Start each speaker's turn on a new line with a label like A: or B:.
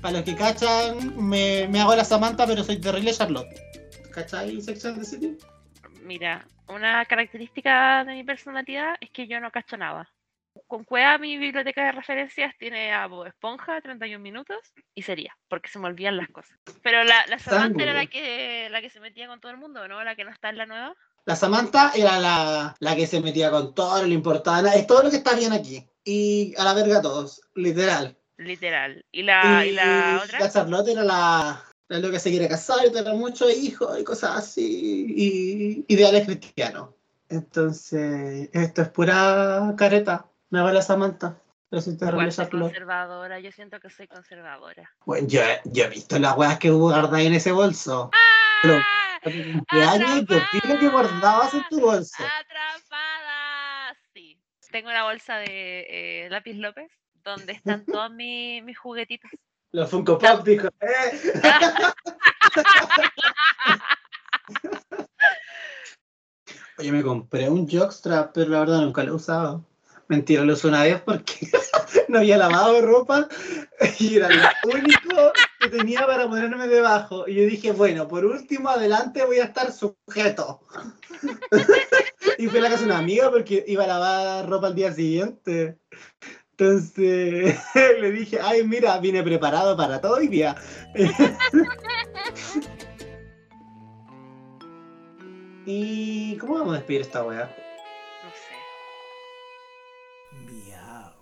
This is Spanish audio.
A: Para los que cachan, me, me hago la Samantha, pero soy terrible Charlotte. ¿Cachai Sex and the City?
B: Mira, una característica de mi personalidad es que yo no cacho nada. Con Cueva mi biblioteca de referencias tiene a Bob Esponja, 31 minutos, y sería, porque se me olvidan las cosas. Pero la, la Samantha era la que, la que se metía con todo el mundo, ¿no? La que no está en la nueva.
A: La Samantha era la, la que se metía con todo, no le importaba nada. Es todo lo que está bien aquí. Y a la verga todos, literal.
B: Literal. ¿Y la, y la otra?
A: La Charlotte era la, la lo que se quiere casar y tener muchos hijos y cosas así. Y ideales cristianos. Entonces, esto es pura careta. Me va la Samantha. Pero terrible
B: Igual soy conservadora, yo siento que soy conservadora.
A: Bueno, yo, yo he visto las weas que hubo guardadas en ese bolso. Pero-
B: ¡Ah!
A: Para tu cumpleaños, yo vi lo que guardabas en tu bolso.
B: ¡Atrapada! Tengo una bolsa de eh, lápiz López donde están todos mis, mis juguetitos.
A: Los Funko Pop dijo, ¡eh! Oye, me compré un jockstrap, pero la verdad nunca lo he usado. Mentira, lo usé una vez porque no había lavado ropa y era lo único que tenía para ponerme debajo. Y yo dije, bueno, por último, adelante voy a estar sujeto. Y fue la casa de una amiga porque iba a lavar ropa al día siguiente. Entonces le dije, ay, mira, vine preparado para todo el día. ¿Y cómo vamos a despedir esta weá? No sé. Miau.